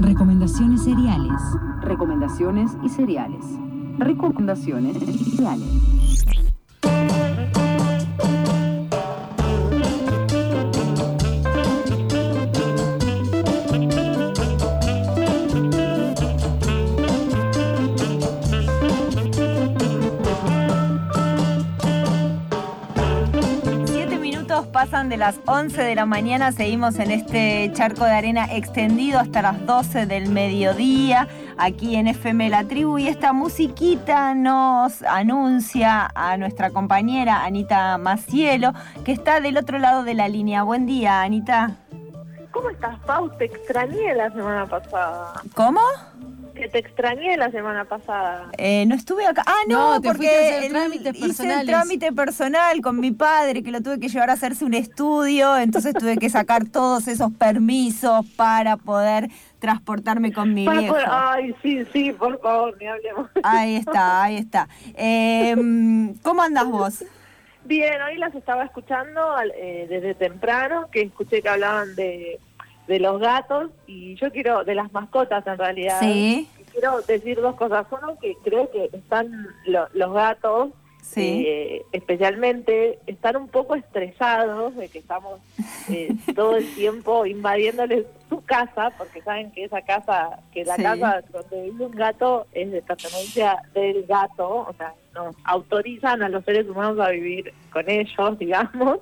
Recomendaciones seriales. Recomendaciones y cereales. Recomendaciones y cereales. Pasan de las 11 de la mañana, seguimos en este charco de arena extendido hasta las 12 del mediodía, aquí en FM La Tribu, y esta musiquita nos anuncia a nuestra compañera Anita Macielo, que está del otro lado de la línea. Buen día, Anita. ¿Cómo estás, Pau? Te extrañé la semana pasada. ¿Cómo? Que te extrañé la semana pasada. Eh, no estuve acá. Ah, no, porque el- hice el trámite personal con mi padre, que lo tuve que llevar a hacerse un estudio, entonces tuve que sacar todos esos permisos para poder transportarme con mi viejo. Ay, sí, sí, por favor, ni hablemos. Ahí está, ahí está. Eh, ¿Cómo andas vos? Bien, hoy las estaba escuchando al- eh, desde temprano, que escuché que hablaban de, de los gatos y yo quiero, de las mascotas en realidad. Sí, Quiero decir dos cosas. Uno, que creo que están lo- los gatos, sí. eh, especialmente, están un poco estresados de que estamos eh, todo el tiempo invadiéndoles su casa, porque saben que esa casa, que la Sí. casa donde vive un gato es de pertenencia del gato, o sea, nos autorizan a los seres humanos a vivir con ellos, digamos.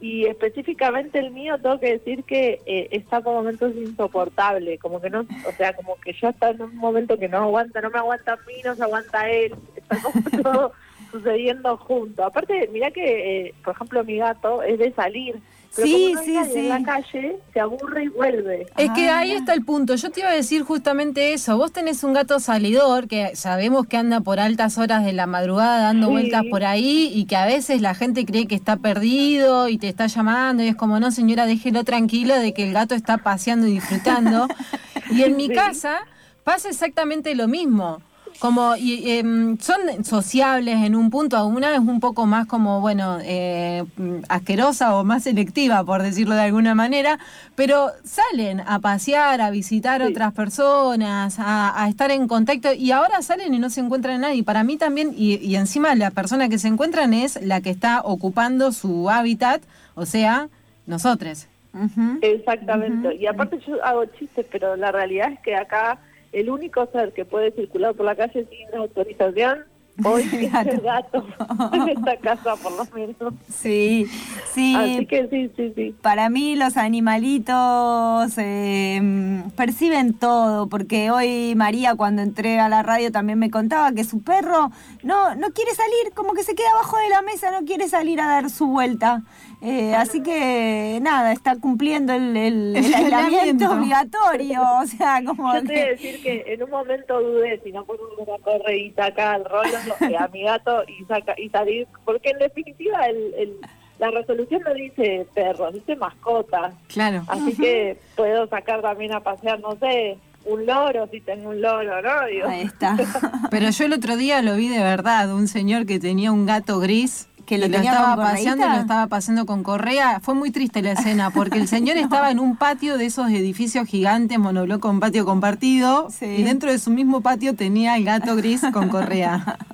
Y específicamente el mío, tengo que decir que eh, está por momentos insoportable, como que no, o sea, como que ya está en un momento que no aguanta, no me aguanta a mí, no se aguanta a él, está como todo sucediendo junto. Aparte, mira que, eh, por ejemplo, mi gato es de salir, pero Sí, como no hay sí, sí. en la calle, se aburre y vuelve. Es que Ah, ahí está el punto. Yo te iba a decir justamente eso. Vos tenés un gato salidor que sabemos que anda por altas horas de la madrugada dando Sí. vueltas por ahí y que a veces la gente cree que está perdido y te está llamando y es como, no señora, déjelo tranquilo de que el gato está paseando y disfrutando. y en mi Sí. casa pasa exactamente lo mismo. Como y, em, son sociables en un punto, una es un poco más como, bueno, eh, asquerosa o más selectiva, por decirlo de alguna manera, pero salen a pasear, a visitar Sí. otras personas, a, a estar en contacto y ahora salen y no se encuentran a nadie. Para mí también, y, y encima la persona que se encuentran es la que está ocupando su hábitat, o sea, nosotros. Ujú. Exactamente. Y aparte yo hago chistes, pero la realidad es que acá el único ser que puede circular por la calle sin autorización hoy es el gato en esta casa, por lo menos. Sí, sí. Así que sí, sí, sí. Para mí los animalitos eh, perciben todo, porque hoy María cuando entré a la radio también me contaba que su perro no, no quiere salir, como que se queda abajo de la mesa, no quiere salir a dar su vuelta. Eh, así que nada, está cumpliendo el, el- aislamiento obligatorio, o sea, como Yo te voy a decir que en un momento dudé si no poner una correíta acá al rollo eh, a mi gato y, saca, y salir, porque en definitiva el, el- la resolución no dice perros, dice mascotas. Claro. Así que puedo sacar también a pasear, no sé, un loro si tengo un loro, ¿no? Digo, Ahí está. Pero yo el otro día lo vi de verdad, un señor que tenía un gato gris. ¿Que lo y estaba paseando lo estaba paseando con correa. Fue muy triste la escena porque el señor estaba en un patio de esos edificios gigantes, monobloc con patio compartido, Sí. y dentro de su mismo patio tenía el gato gris con correa.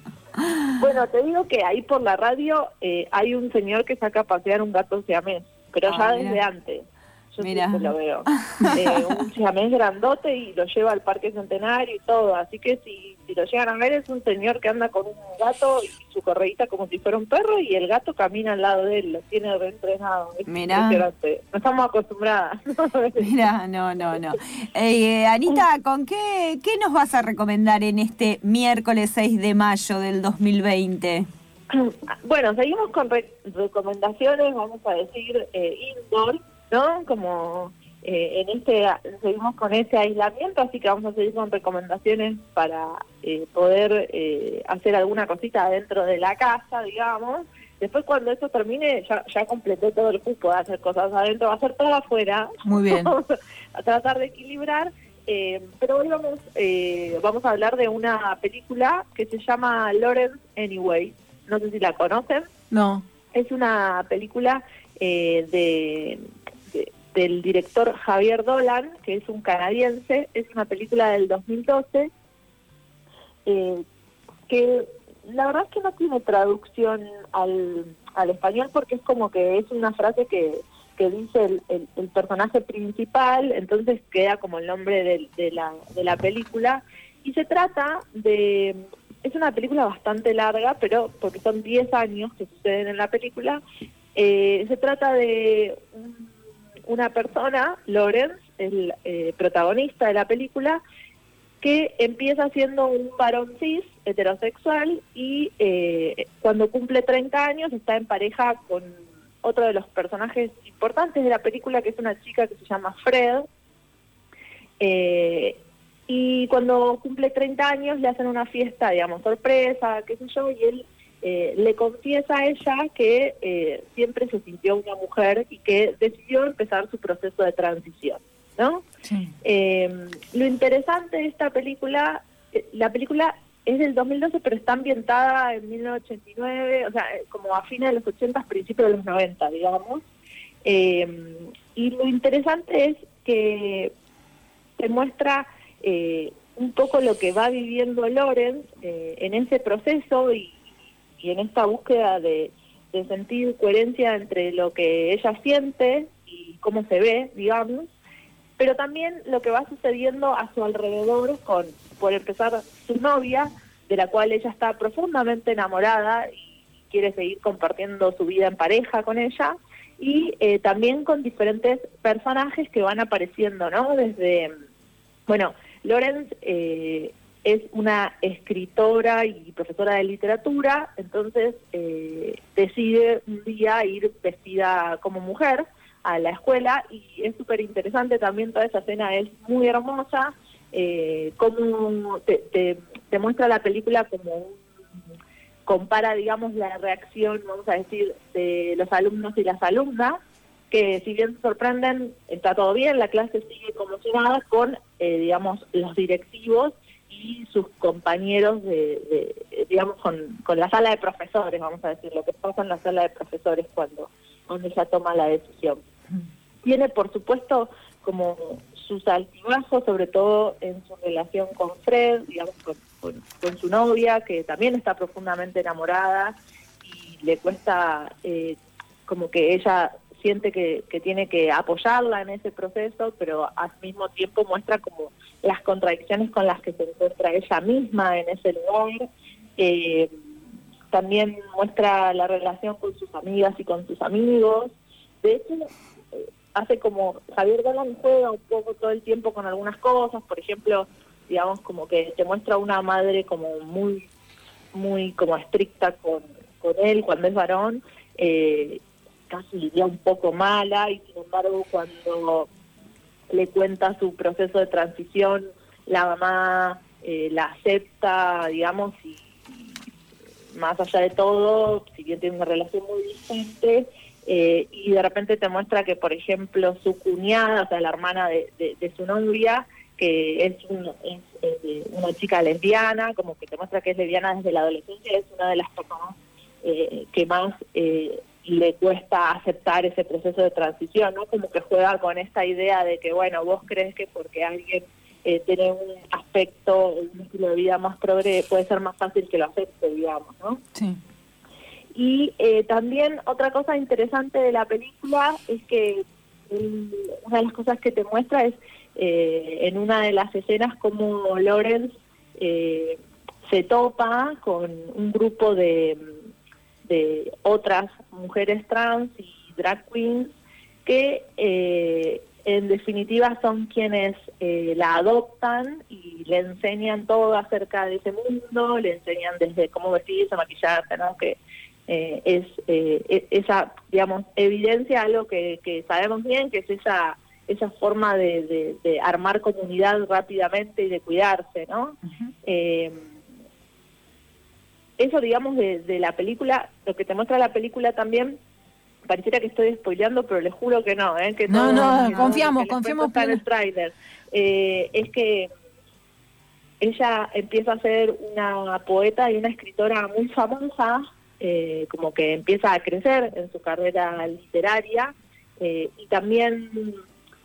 Bueno, te digo que ahí por la radio eh, hay un señor que saca a pasear un gato siamés, pero Ah, ya mira. desde antes. Yo Mira. siempre lo veo. Eh, un siamés grandote y lo lleva al Parque Centenario y todo. Así que si, si lo llegan a ver es un señor que anda con un gato y su correíta como si fuera un perro y el gato camina al lado de él, lo tiene reentrenado. Impresionante. No estamos acostumbradas. Mira, no, no, no. Eh, Anita, ¿con qué, qué nos vas a recomendar en este miércoles 6 de mayo del 2020? Bueno, seguimos con re- recomendaciones, vamos a decir, eh, indoor, ¿no? Como eh, en este, seguimos con ese aislamiento, así que vamos a seguir con recomendaciones para eh, poder eh, hacer alguna cosita dentro de la casa, digamos. Después cuando eso termine, ya, ya completé todo el cupo de hacer cosas adentro, va a ser todo afuera. Muy bien. Vamos a tratar de equilibrar. eh, pero hoy vamos, eh, vamos a hablar de una película que se llama Lawrence Anyway. No sé si la conocen. No. Es una película eh, de, de- del director Javier Dolan, que es un canadiense, es una película del 2012, eh, que la verdad es que no tiene traducción al, al español porque es como que es una frase que, que dice el, el, personaje principal, entonces queda como el nombre de, la, de la película, y se trata de... Es una película bastante larga, pero porque son 10 años que suceden en la película, eh, se trata de un una persona, Lorenz, el eh, protagonista de la película, que empieza siendo un varón cis, heterosexual, y eh, cuando cumple 30 años está en pareja con otro de los personajes importantes de la película, que es una chica que se llama Fred. Eh, y cuando cumple 30 años le hacen una fiesta, digamos, sorpresa, qué sé yo, y él eh, le confiesa a ella que eh, siempre se sintió una mujer y que decidió empezar su proceso de transición, ¿no? Eh, lo interesante de esta película, la película es del 2012, pero está ambientada en 1989, o sea, como a fines de los 80, principios de los 90, digamos. y lo interesante es que se muestra un poco lo que va viviendo Lorenz en ese proceso y, y en esta búsqueda de, de sentir coherencia entre lo que ella siente y cómo se ve, digamos, pero también lo que va sucediendo a su alrededor con, por empezar, su novia, de la cual ella está profundamente enamorada y quiere seguir compartiendo su vida en pareja con ella, y eh, también con diferentes personajes que van apareciendo, ¿no? Desde, bueno, Lorenz eh, es una escritora y profesora de literatura, entonces eh, decide un día ir vestida como mujer a la escuela y es súper interesante también toda esa escena, es muy hermosa, eh, como te, te, muestra la película como compara, digamos, la reacción, vamos a decir, de los alumnos y las alumnas, que si bien sorprenden, está todo bien, la clase sigue como si nada, con, eh, digamos, los directivos sus compañeros de, digamos, con, con, la sala de profesores, vamos a decir, lo que pasa en la sala de profesores cuando, cuando ella toma la decisión. Tiene, por supuesto, como sus altibajos, sobre todo en su relación con Fred, digamos, con, con, su novia, que también está profundamente enamorada y le cuesta eh, como que ella siente que, que, tiene que apoyarla en ese proceso, pero al mismo tiempo muestra como las contradicciones con las que se encuentra ella misma en ese lugar. Eh, también muestra la relación con sus amigas y con sus amigos. De hecho, eh, hace como Javier Dolan juega un poco todo el tiempo con algunas cosas, por ejemplo, digamos como que te muestra una madre como muy muy como estricta con, con él cuando es varón eh, casi diría un poco mala y sin embargo cuando le cuenta su proceso de transición, la mamá eh, la acepta, digamos, y, más allá de todo, si bien tiene una relación muy distante, eh, y de repente te muestra que, por ejemplo, su cuñada, o sea, la hermana de, su novia, que es, es eh, una chica lesbiana, como que te muestra que es lesbiana desde la adolescencia, es una de las personas que más le cuesta aceptar ese proceso de transición, ¿no? Como que juega con esta idea de que, bueno, vos crees que porque alguien eh, tiene un aspecto, un estilo de vida más progre, puede ser más fácil que lo acepte, digamos, ¿no? Sí. Y eh, también otra cosa interesante de la película es que una de las cosas que te muestra es eh, en una de las escenas como Lawrence se topa con un grupo de de otras mujeres trans y drag queens que eh, en definitiva son quienes eh, la adoptan y le enseñan todo acerca de ese mundo, le enseñan desde cómo vestirse, maquillarse, ¿no? que eh, es e-, esa, digamos, evidencia algo que, que, sabemos bien, que es esa esa forma de, de, armar comunidad rápidamente y de cuidarse, ¿no? Eso, digamos, de, la película, lo que te muestra la película también, pareciera que estoy spoileando, pero les juro que no, ¿eh? que no, no, confiamos, confiamos. En el trailer. Eh, es que ella empieza a ser una poeta y una escritora muy famosa, eh, como que empieza a crecer en su carrera literaria, Eh, y también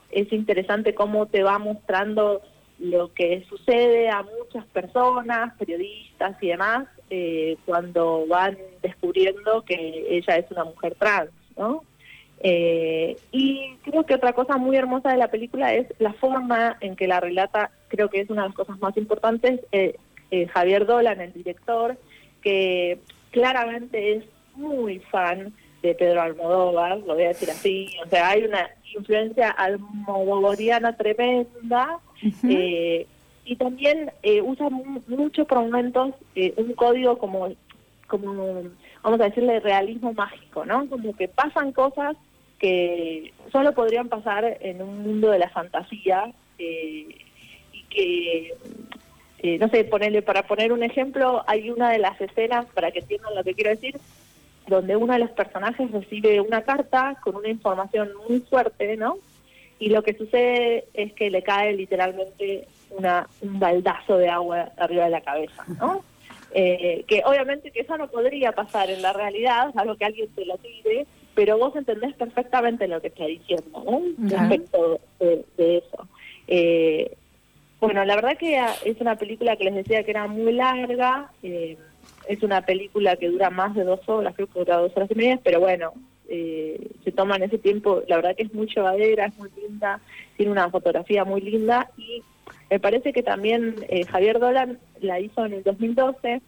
es interesante cómo te va mostrando lo que sucede a muchas personas, periodistas y demás, eh, cuando van descubriendo que ella es una mujer trans, ¿no? Eh, y creo que otra cosa muy hermosa de la película es la forma en que la relata, creo que es una de las cosas más importantes, eh, Javier Dolan, el director, que claramente es muy fan de Pedro Almodóvar, lo voy a decir así, o sea, hay una influencia almodovariana tremenda, eh, y también eh, usa mucho por momentos eh, un código como, como, vamos a decirle, realismo mágico, ¿no? Como que pasan cosas que solo podrían pasar en un mundo de la fantasía y que, no sé, ponerle, para poner un ejemplo, hay una de las escenas, para que entiendan lo que quiero decir, donde uno de los personajes recibe una carta con una información muy fuerte, ¿no? Y lo que sucede es que le cae literalmente una, un baldazo de agua arriba de la cabeza, ¿no? Eh, que obviamente que eso no podría pasar en la realidad, algo que alguien te lo tire, pero vos entendés perfectamente lo que está diciendo, ¿no? Respecto de, eso. Eh, bueno, la verdad que es una película que les decía que era muy larga, eh, es una película que dura más de dos horas, creo que dura dos horas y media, pero bueno, eh, se toman ese tiempo, la verdad que es muy llevadera, es muy linda, tiene una fotografía muy linda y me parece que también eh, Javier Dolan la hizo en el 2012,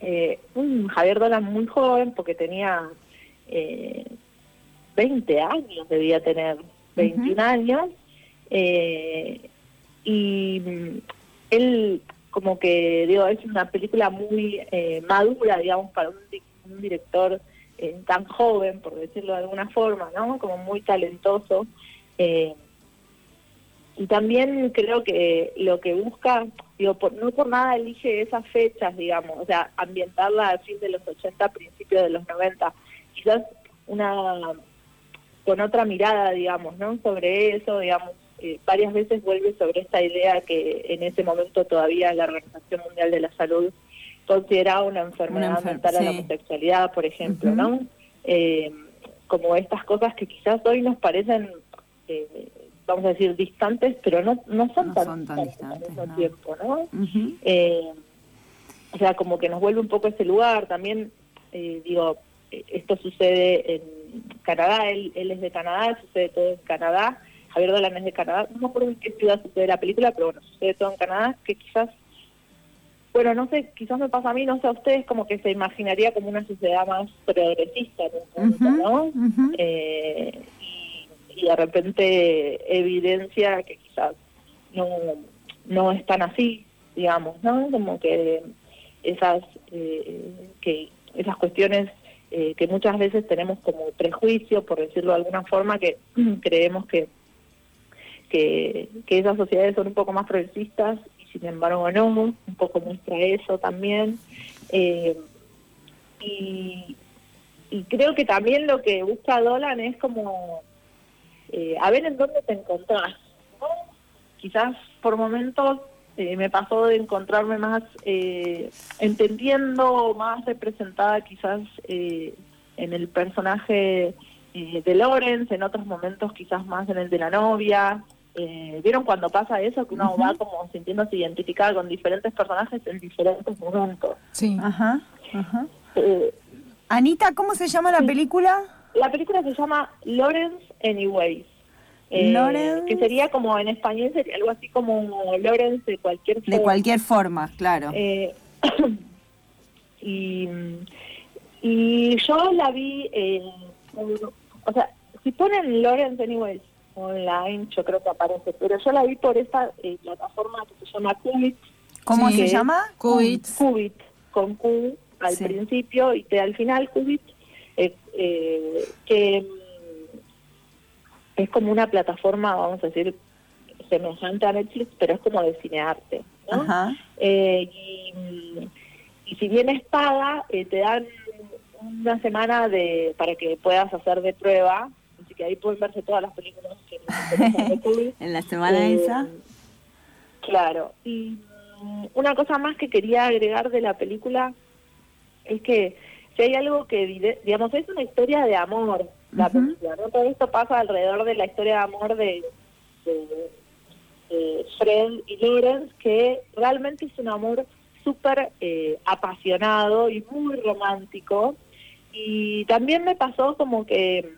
eh, un Javier Dolan muy joven porque tenía eh, 20 años, debía tener 21 años, eh, y mm, él como que digo es una película muy eh, madura digamos para un, director eh, tan joven por decirlo de alguna forma no como muy talentoso. Eh, y también creo que lo que busca digo no por nada elige esas fechas digamos o sea ambientarla a fin de los 80 principios de los 90 quizás una con otra mirada digamos no sobre eso digamos eh, varias veces vuelve sobre esta idea que en ese momento todavía la Organización Mundial de la Salud consideraba una enfermedad mental a la homosexualidad, por ejemplo, ¿no? Eh, como estas cosas que quizás hoy nos parecen, eh, vamos a decir, distantes, pero no, no son, tan, distantes al mismo tiempo, ¿no? o sea, como que nos vuelve un poco ese lugar. También, digo, esto sucede en Canadá, él, él es de Canadá, sucede todo en Canadá, Javier Dolan es de Canadá, no me acuerdo en qué ciudad sucede la película, pero bueno, sucede todo en Canadá, que quizás, bueno, no sé, quizás me pasa a mí, no sé a ustedes, como que se imaginaría como una sociedad más progresista en un punto, ¿no? Eh, y, de repente evidencia que quizás no, no es tan así, digamos, ¿no? Como que esas, eh, que esas cuestiones eh, que muchas veces tenemos como prejuicio, por decirlo de alguna forma, que creemos que que, esas sociedades son un poco más progresistas y sin embargo no, un poco muestra eso también. Eh, y, creo que también lo que busca Dolan es como eh, a ver en dónde te encontrás. Quizás por momentos eh, me pasó de encontrarme más entendiendo, más representada quizás en el personaje de Lorenz, en otros momentos quizás más en el de la novia, eh, ¿Vieron cuando pasa eso? Que uno va como sintiéndose identificada con diferentes personajes en diferentes momentos. Sí. Ajá. ajá. Eh, Anita, ¿cómo se llama la película? La película se llama Lawrence Anyways. Eh, Lawrence. Que sería como en español, sería algo así como Lawrence de cualquier forma. De cualquier forma, claro. Eh, y, y yo la vi, en, o sea, si ponen Lawrence Anyways online, yo creo que aparece, pero yo la vi por esta eh, plataforma que se llama Qubit. ¿Cómo se llama? Qubit. Qubit, con Q al principio y te al final Qubit, eh, eh, que mm, es como una plataforma, vamos a decir, semejante a Netflix, pero es como de cinearte, ¿no? y, y, si bien es paga, te dan una semana de para que puedas hacer de prueba así que ahí pueden verse todas las películas que en la semana eh, esa. Claro. Y mm, una cosa más que quería agregar de la película es que si hay algo que, digamos, es una historia de amor, la película, ¿no? Todo esto pasa alrededor de la historia de amor de, Fred y Lawrence, que realmente es un amor súper eh, apasionado y muy romántico. Y también me pasó como que,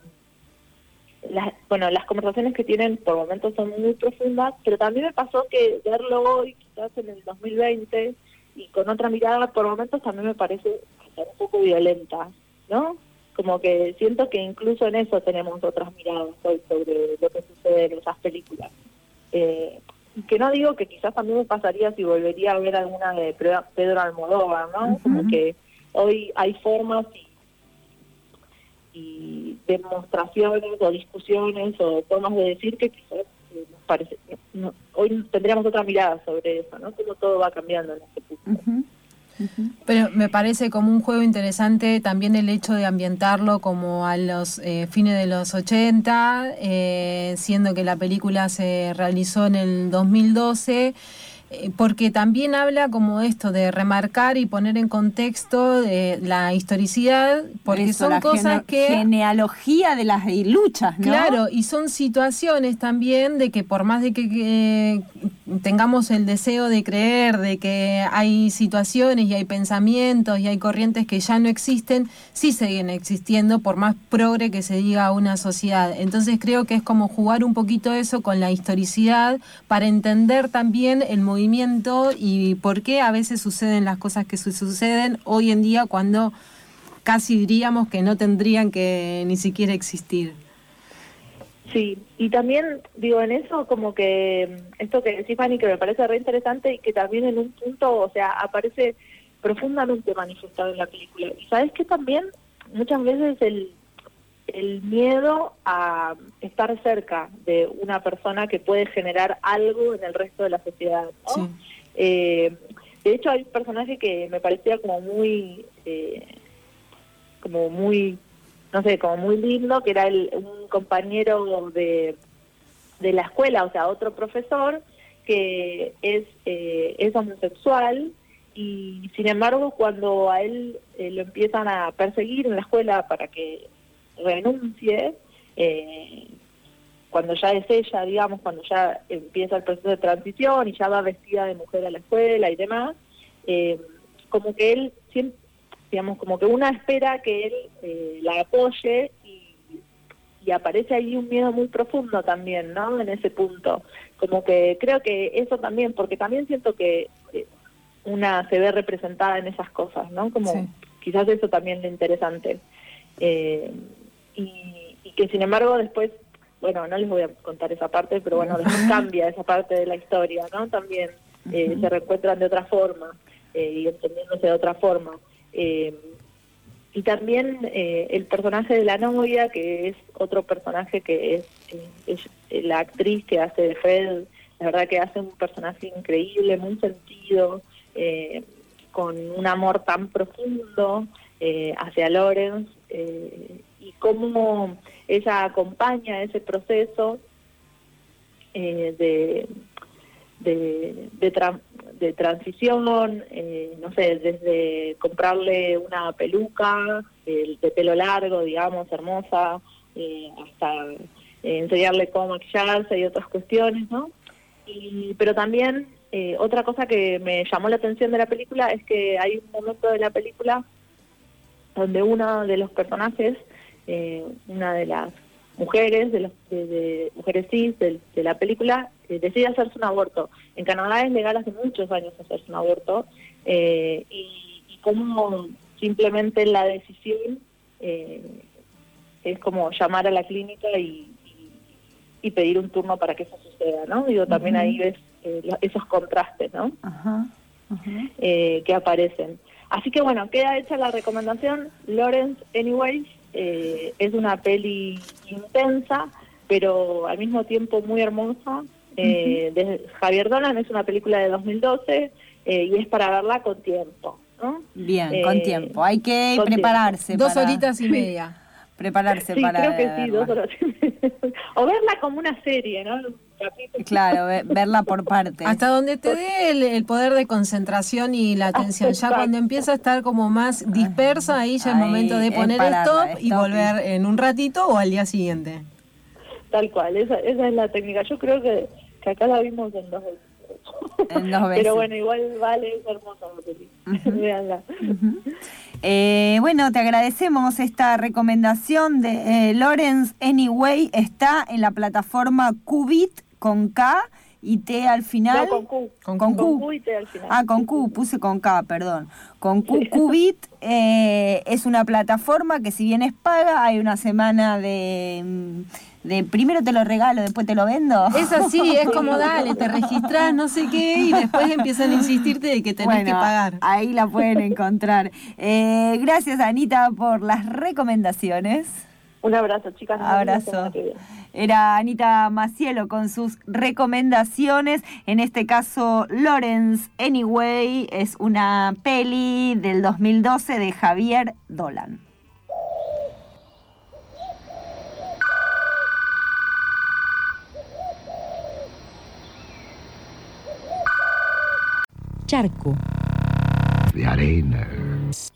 las, bueno, las conversaciones que tienen por momentos son muy profundas, pero también me pasó que verlo hoy, quizás en el 2020, y con otra mirada, por momentos también me parece un poco violenta, ¿no? Como que siento que incluso en eso tenemos otras miradas hoy sobre lo que sucede en esas películas. Eh, que no digo que quizás también me pasaría si volvería a ver alguna de Pedro Almodóvar, ¿no? Como que hoy hay formas y, demostraciones o discusiones o formas de decir que quizás eh, nos parece, hoy tendríamos otra mirada sobre eso, ¿no? Como todo va cambiando en este punto. Pero me parece como un juego interesante también el hecho de ambientarlo como a los eh, fines de los 80, eh, siendo que la película se realizó en el 2012. Eh, porque también habla como esto de remarcar y poner en contexto de la historicidad, porque son cosas que... Genealogía de las luchas, ¿no? Claro, y son situaciones también de que por más de que, tengamos el deseo de creer, de que hay situaciones y hay pensamientos y hay corrientes que ya no existen, sí siguen existiendo por más progre que se diga una sociedad. Entonces creo que es como jugar un poquito eso con la historicidad para entender también el movimiento y por qué a veces suceden las cosas que suceden hoy en día cuando casi diríamos que no tendrían que ni siquiera existir. Sí, y también digo en eso como que esto que decís Fanny que me parece re interesante y que también en un punto, o sea, aparece profundamente manifestado en la película. Y sabes que también muchas veces el el miedo a estar cerca de una persona que puede generar algo en el resto de la sociedad. Eh, de hecho, hay un personaje que me parecía como muy, eh, como muy, no sé, como muy lindo, que era el, un compañero de, de la escuela, o sea, otro profesor que es, eh, es homosexual y sin embargo cuando a él lo empiezan a perseguir en la escuela para que renuncie, eh, cuando ya es ella, digamos, cuando ya empieza el proceso de transición y ya va vestida de mujer a la escuela y demás, eh, como que él, digamos, como que una espera que él eh, la apoye y, aparece ahí un miedo muy profundo también, ¿no? En ese punto. Como que creo que eso también, porque también siento que una se ve representada en esas cosas, ¿no? Como quizás eso también es interesante. Eh, y, que sin embargo después, bueno, no les voy a contar esa parte, pero bueno, después cambia esa parte de la historia, ¿no? También eh, se reencuentran de otra forma eh, y entendiéndose de otra forma. Eh, y también el personaje de la novia, que es otro personaje que es, es, la actriz que hace de Fred, la verdad que hace un personaje increíble, muy sentido, con un amor tan profundo hacia Lawrence y cómo ella acompaña ese proceso eh, de, de, transición, eh, no sé, desde comprarle una peluca de, pelo largo, digamos, hermosa, eh, hasta enseñarle cómo maquillarse y otras cuestiones, ¿no? Y, pero también otra cosa que me llamó la atención de la película es que hay un momento de la película donde uno de los personajes eh, una de las mujeres, de, los, de, mujeres cis de, la película, eh, decide hacerse un aborto. En Canadá es legal hace muchos años hacerse un aborto eh, y, y como simplemente la decisión es como llamar a la clínica y, y, pedir un turno para que eso suceda, ¿no? Digo, también ahí ves esos contrastes, ¿no? que aparecen. Así que bueno, queda hecha la recomendación, Lawrence Anyways, eh, es una peli intensa, pero al mismo tiempo muy hermosa. Eh, Javier Dolan es una película de 2012 eh, y es para verla con tiempo. Bien, con tiempo. Hay que prepararse. Dos horitas y media. Prepararse sí, para. Creo que sí, dos horas y media. O verla como una serie, ¿no? Capítulos. Claro, ve- verla por partes. Hasta donde te dé el, el poder de concentración y la atención. Ya cuando empieza a estar como más dispersa, ahí ya es Ahí momento de poner pararla, stop y volver en un ratito o al día siguiente. Tal cual, esa, esa es la técnica. Yo creo que, que acá la vimos en dos veces. En dos veces. Pero bueno, igual vale, es hermosa la película. Véanla. Eh, bueno, te agradecemos esta recomendación de eh, Lawrence Anyway. Está en la plataforma Qubit con K y T al final. No, con Q. Con Con Q. Q. y T al final. Ah, con Q, puse con K, perdón. Con Q, Qubit eh, es una plataforma que si bien es paga, hay una semana de, mm, de primero te lo regalo, después te lo vendo. Es así, es como dale, te registrás, no sé qué, y después empiezan a insistirte de que tenés que pagar. Ahí la pueden encontrar. Eh, gracias, Anita, por las recomendaciones. Un abrazo, chicas. Abrazo. Era Anita Macielo con sus recomendaciones. En este caso, Lawrence Anyway es una peli del 2012 de Javier Dolan. Charco. de arena